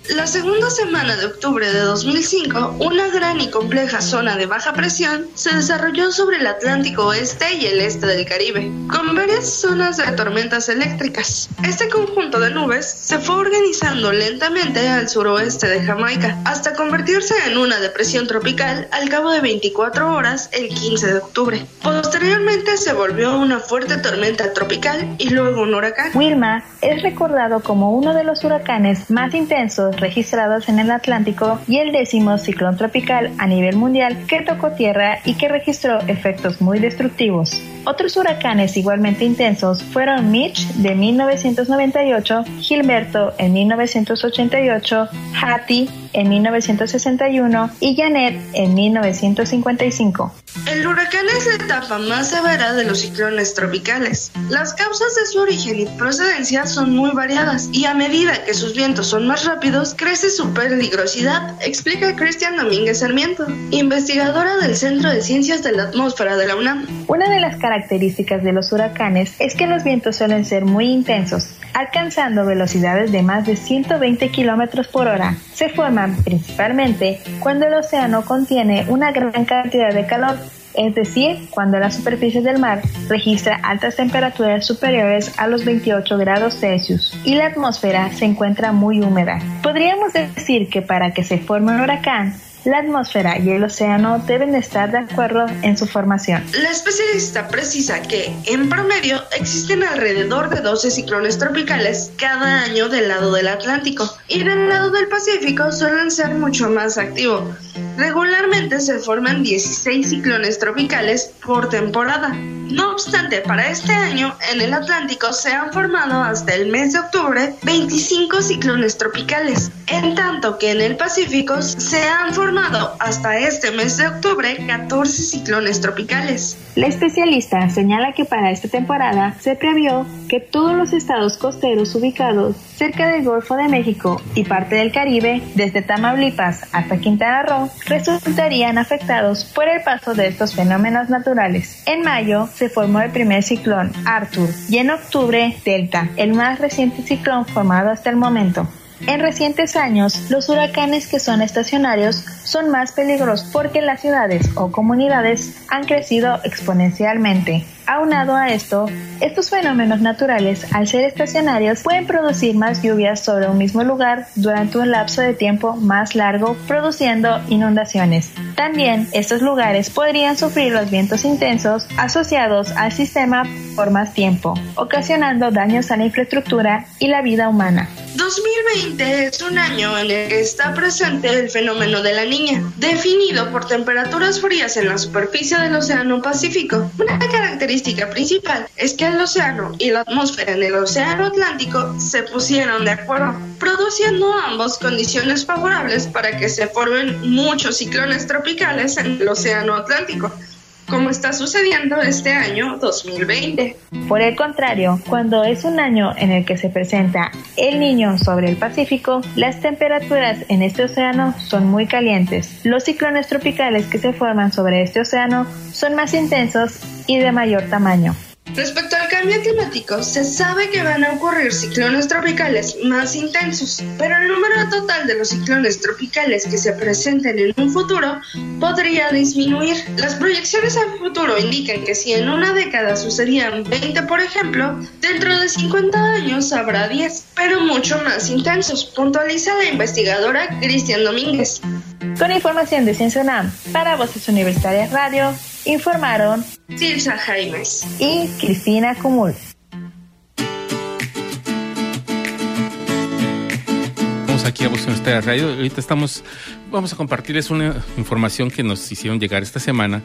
La segunda semana de octubre de 2005, una gran y compleja zona de baja presión se desarrolló sobre el Atlántico Oeste y el este del Caribe, con varias zonas de tormentas eléctricas. Este conjunto de nubes se fue organizando lentamente al suroeste de Jamaica, hasta convertirse en una depresión tropical al cabo de 24 horas el 15 de octubre. Posteriormente se volvió una fuerte tormenta tropical y luego un huracán. Wilma es recordado como uno de los huracanes más intensos registrados en el Atlántico y el décimo ciclón tropical a nivel mundial que tocó tierra y que registró efectos muy destructivos. Otros huracanes igualmente intensos fueron Mitch de 1998, Gilberto en 1988, Hattie en 1961 y Janet en 1955. El huracán es la etapa más severa de los ciclones tropicales. Las causas de su origen y procedencia son muy variadas y a medida que sus vientos son más rápidos crece su peligrosidad, explica Cristian Domínguez Sarmiento, investigadora del Centro de Ciencias de la Atmósfera de la UNAM. Una de las características de los huracanes es que los vientos suelen ser muy intensos, alcanzando velocidades de más de 120 kilómetros por hora. Se forman principalmente cuando el océano contiene una gran cantidad de calor, es decir, cuando la superficie del mar registra altas temperaturas superiores a los 28 grados Celsius y la atmósfera se encuentra muy húmeda. Podríamos decir que para que se forme un huracán, la atmósfera y el océano deben estar de acuerdo en su formación. La especialista precisa que, en promedio, existen alrededor de 12 ciclones tropicales cada año del lado del Atlántico y del lado del Pacífico suelen ser mucho más activos. Regularmente se forman 16 ciclones tropicales por temporada. No obstante, para este año en el Atlántico se han formado hasta el mes de octubre 25 ciclones tropicales, en tanto que en el Pacífico se han formado hasta este mes de octubre 14 ciclones tropicales. La especialista señala que para esta temporada se previó que todos los estados costeros ubicados cerca del Golfo de México y parte del Caribe, desde Tamaulipas hasta Quintana Roo, resultarían afectados por el paso de estos fenómenos naturales. En mayo se formó el primer ciclón, Arthur, y en octubre, Delta, el más reciente ciclón formado hasta el momento. En recientes años, los huracanes que son estacionarios son más peligrosos porque las ciudades o comunidades han crecido exponencialmente. Aunado a esto, estos fenómenos naturales, al ser estacionarios, pueden producir más lluvias sobre un mismo lugar durante un lapso de tiempo más largo, produciendo inundaciones. También, estos lugares podrían sufrir los vientos intensos asociados al sistema por más tiempo, ocasionando daños a la infraestructura y la vida humana. 2020 es un año en el que está presente el fenómeno de la niña, definido por temperaturas frías en la superficie del Océano Pacífico. Una característica principal es que el océano y la atmósfera en el Océano Atlántico se pusieron de acuerdo, produciendo ambos condiciones favorables para que se formen muchos ciclones tropicales en el Océano Atlántico como está sucediendo este año 2020. Por el contrario, cuando es un año en el que se presenta el niño sobre el Pacífico, las temperaturas en este océano son muy calientes. Los ciclones tropicales que se forman sobre este océano son más intensos y de mayor tamaño. Respecto al cambio climático, se sabe que van a ocurrir ciclones tropicales más intensos, pero el número total de los ciclones tropicales que se presenten en un futuro podría disminuir. Las proyecciones al futuro indican que si en una década sucedían 20, por ejemplo, dentro de 50 años habrá 10, pero mucho más intensos, puntualiza la investigadora Cristian Domínguez. Con información de Ciencia para Voces Universitarias Radio, informaron Silsa Jaimes y Cristina Cumul. Vamos aquí a Boston Stereo Radio. Ahorita estamos, vamos a compartirles una información que nos hicieron llegar esta semana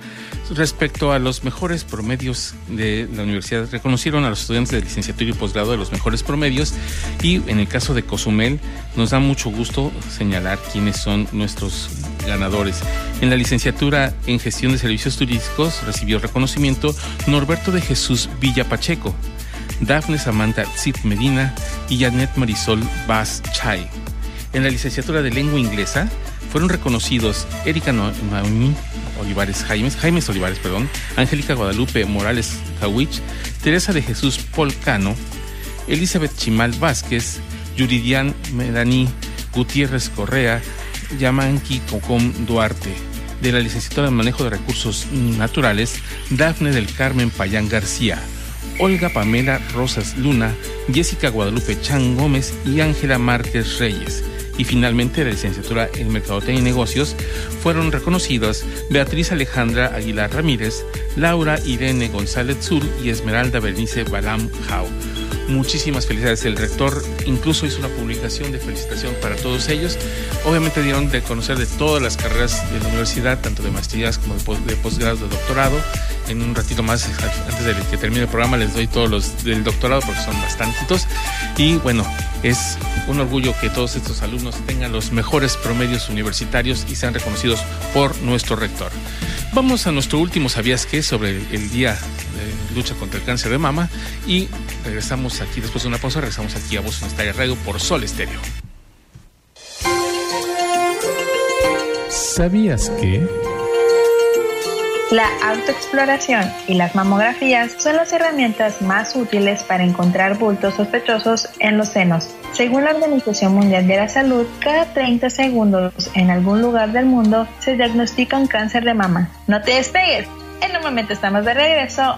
respecto a los mejores promedios de la universidad. Reconocieron a los estudiantes de licenciatura y posgrado de los mejores promedios y en el caso de Cozumel nos da mucho gusto señalar quiénes son nuestros ganadores. En la licenciatura en gestión de servicios turísticos recibió reconocimiento Norberto de Jesús Villa Pacheco. Dafne Samantha Zip Medina y Janet Marisol Bass Chai. En la licenciatura de lengua inglesa fueron reconocidos Erika Naomi Olivares Jaimes, Jaimes Olivares, perdón, Angélica Guadalupe Morales Kawich, Teresa de Jesús Polcano, Elizabeth Chimal Vázquez, Yuridian Medani Gutiérrez Correa, Yamanqui Cocom Duarte. De la licenciatura en manejo de recursos naturales, Dafne del Carmen Payán García. Olga Pamela Rosas Luna, Jessica Guadalupe Chan Gómez y Ángela Márquez Reyes. Y finalmente, la licenciatura en Mercadotecnia y Negocios fueron reconocidas Beatriz Alejandra Aguilar Ramírez, Laura Irene González Zul y Esmeralda Bernice Balam Jau. Muchísimas felicidades. El rector incluso hizo una publicación de felicitación para todos ellos. Obviamente dieron de conocer de todas las carreras de la universidad, tanto de maestrías como de posgrado, de doctorado. En un ratito más, antes de que termine el programa, les doy todos los del doctorado porque son bastantitos. Y bueno, es un orgullo que todos estos alumnos tengan los mejores promedios universitarios y sean reconocidos por nuestro rector. Vamos a nuestro último ¿Sabías qué? sobre el día lucha contra el cáncer de mama y regresamos aquí después de una pausa, regresamos aquí a Voz Estadio Radio por Sol Estéreo. ¿Sabías que? La autoexploración y las mamografías son las herramientas más útiles para encontrar bultos sospechosos en los senos. Según la Organización Mundial de la Salud, cada 30 segundos en algún lugar del mundo se diagnostica un cáncer de mama. No te despegues. En un momento estamos de regreso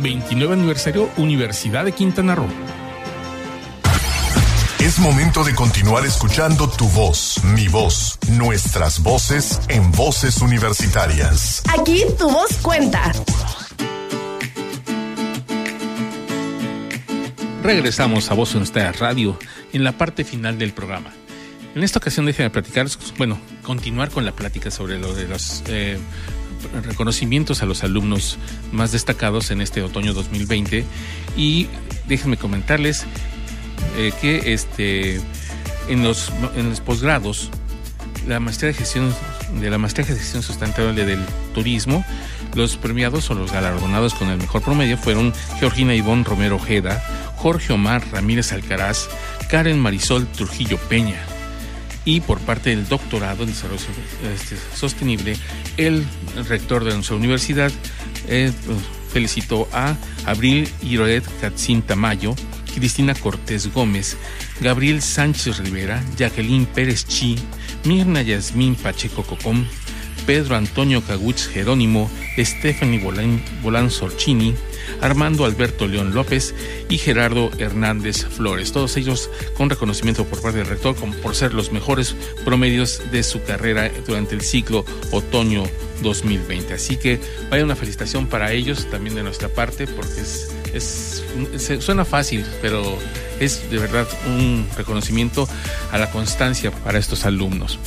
29 aniversario Universidad de Quintana Roo. Es momento de continuar escuchando tu voz, mi voz, nuestras voces en voces universitarias. Aquí tu voz cuenta. Regresamos a Voz Universitaria Radio en la parte final del programa. En esta ocasión déjenme platicar, bueno, continuar con la plática sobre lo de los eh, reconocimientos a los alumnos más destacados en este otoño 2020 y déjenme comentarles eh, que este en los en los posgrados la maestría de gestión de la maestría de gestión sustentable del turismo los premiados o los galardonados con el mejor promedio fueron Georgina Ivonne Romero Ojeda, Jorge Omar Ramírez Alcaraz, Karen Marisol Trujillo Peña. Y por parte del doctorado en desarrollo este, sostenible, el rector de nuestra universidad eh, felicitó a Abril Iroet Katzin Tamayo, Cristina Cortés Gómez, Gabriel Sánchez Rivera, Jacqueline Pérez Chi, Mirna Yasmín Pacheco Cocom, Pedro Antonio Caguch Jerónimo, Stephanie Bolán, Bolán Sorchini, Armando Alberto León López y Gerardo Hernández Flores. Todos ellos con reconocimiento por parte del rector por ser los mejores promedios de su carrera durante el ciclo otoño 2020. Así que vaya una felicitación para ellos también de nuestra parte porque es, suena fácil, pero es de verdad un reconocimiento a la constancia para estos alumnos.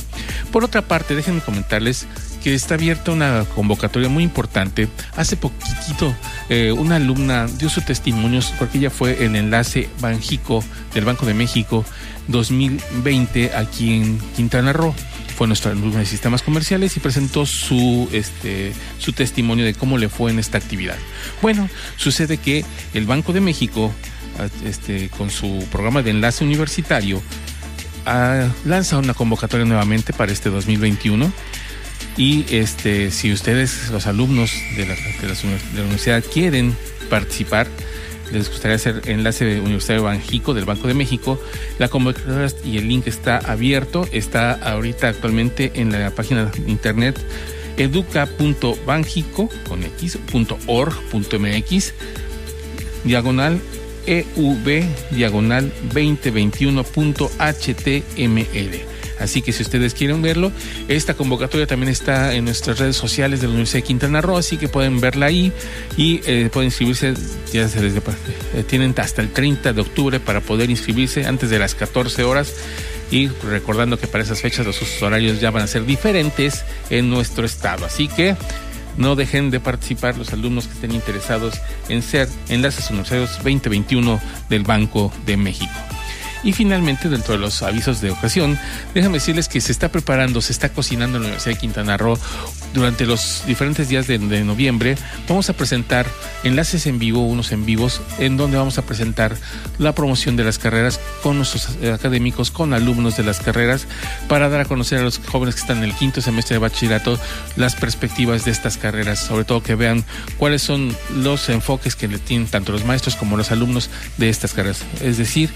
Por otra parte, déjenme comentarles que está abierta una convocatoria muy importante. Hace poquito eh, una alumna dio su testimonio porque ella fue el enlace Banjico del Banco de México 2020 aquí en Quintana Roo. Fue nuestra alumna de sistemas comerciales y presentó su, este, su testimonio de cómo le fue en esta actividad. Bueno, sucede que el Banco de México, este, con su programa de enlace universitario, ah, lanza una convocatoria nuevamente para este 2021 y este, si ustedes, los alumnos de la, universidad, quieren participar, les gustaría hacer enlace Universitario Banjico del Banco de México, la convocatoria y el link está abierto, está ahorita actualmente en la página de internet educa.banjico con x.org.mx diagonal EUB diagonal 2021.html. Así que si ustedes quieren verlo, esta convocatoria también está en nuestras redes sociales de la Universidad de Quintana Roo, así que pueden verla ahí y eh, pueden inscribirse, ya se les, eh, tienen hasta el 30 de octubre para poder inscribirse antes de las 14 horas y recordando que para esas fechas los horarios ya van a ser diferentes en nuestro estado. Así que no dejen de participar los alumnos que estén interesados en ser enlaces universitarios 2021 del Banco de México. Y finalmente, dentro de los avisos de ocasión, déjame decirles que se está preparando, se está cocinando en la Universidad de Quintana Roo durante los diferentes días de, noviembre. Vamos a presentar enlaces en vivo, unos en vivos, en donde vamos a presentar la promoción de las carreras con nuestros académicos, con alumnos de las carreras, para dar a conocer a los jóvenes que están en el quinto semestre de bachillerato las perspectivas de estas carreras, sobre todo que vean cuáles son los enfoques que le tienen tanto los maestros como los alumnos de estas carreras. Es decir,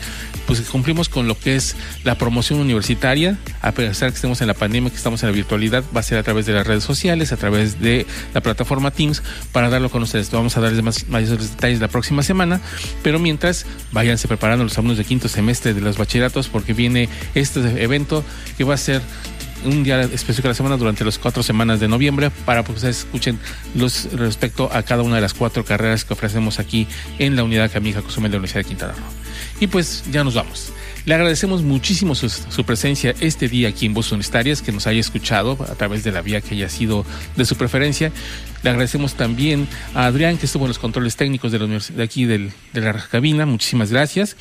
pues cumplimos con lo que es la promoción universitaria, a pesar que estemos en la pandemia, que estamos en la virtualidad, va a ser a través de las redes sociales, a través de la plataforma Teams, para darlo con ustedes. Vamos a darles más mayores detalles la próxima semana, pero mientras váyanse preparando los alumnos de quinto semestre de los bachilleratos, porque viene este evento que va a ser un día específico de la semana durante las cuatro semanas de noviembre para que ustedes escuchen los respecto a cada una de las cuatro carreras que ofrecemos aquí en la unidad Camija Cozumel de la Universidad de Quintana Roo. Y pues ya nos vamos. Le agradecemos muchísimo su, presencia este día aquí en Voz que nos haya escuchado a través de la vía que haya sido de su preferencia. Le agradecemos también a Adrián, que estuvo en los controles técnicos de, la de aquí de la cabina. Muchísimas gracias.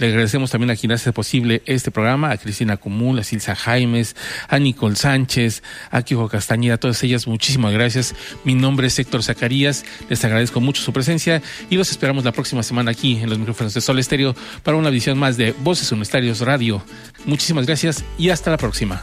Le agradecemos también a quien hace posible este programa, a Cristina Común, a Silsa Jaimes, a Nicole Sánchez, a Kiko Castañeda, a todas ellas, muchísimas gracias. Mi nombre es Héctor Zacarías, les agradezco mucho su presencia y los esperamos la próxima semana aquí en los micrófonos de Sol Estéreo para una edición más de Voces Universitarios Radio. Muchísimas gracias y hasta la próxima.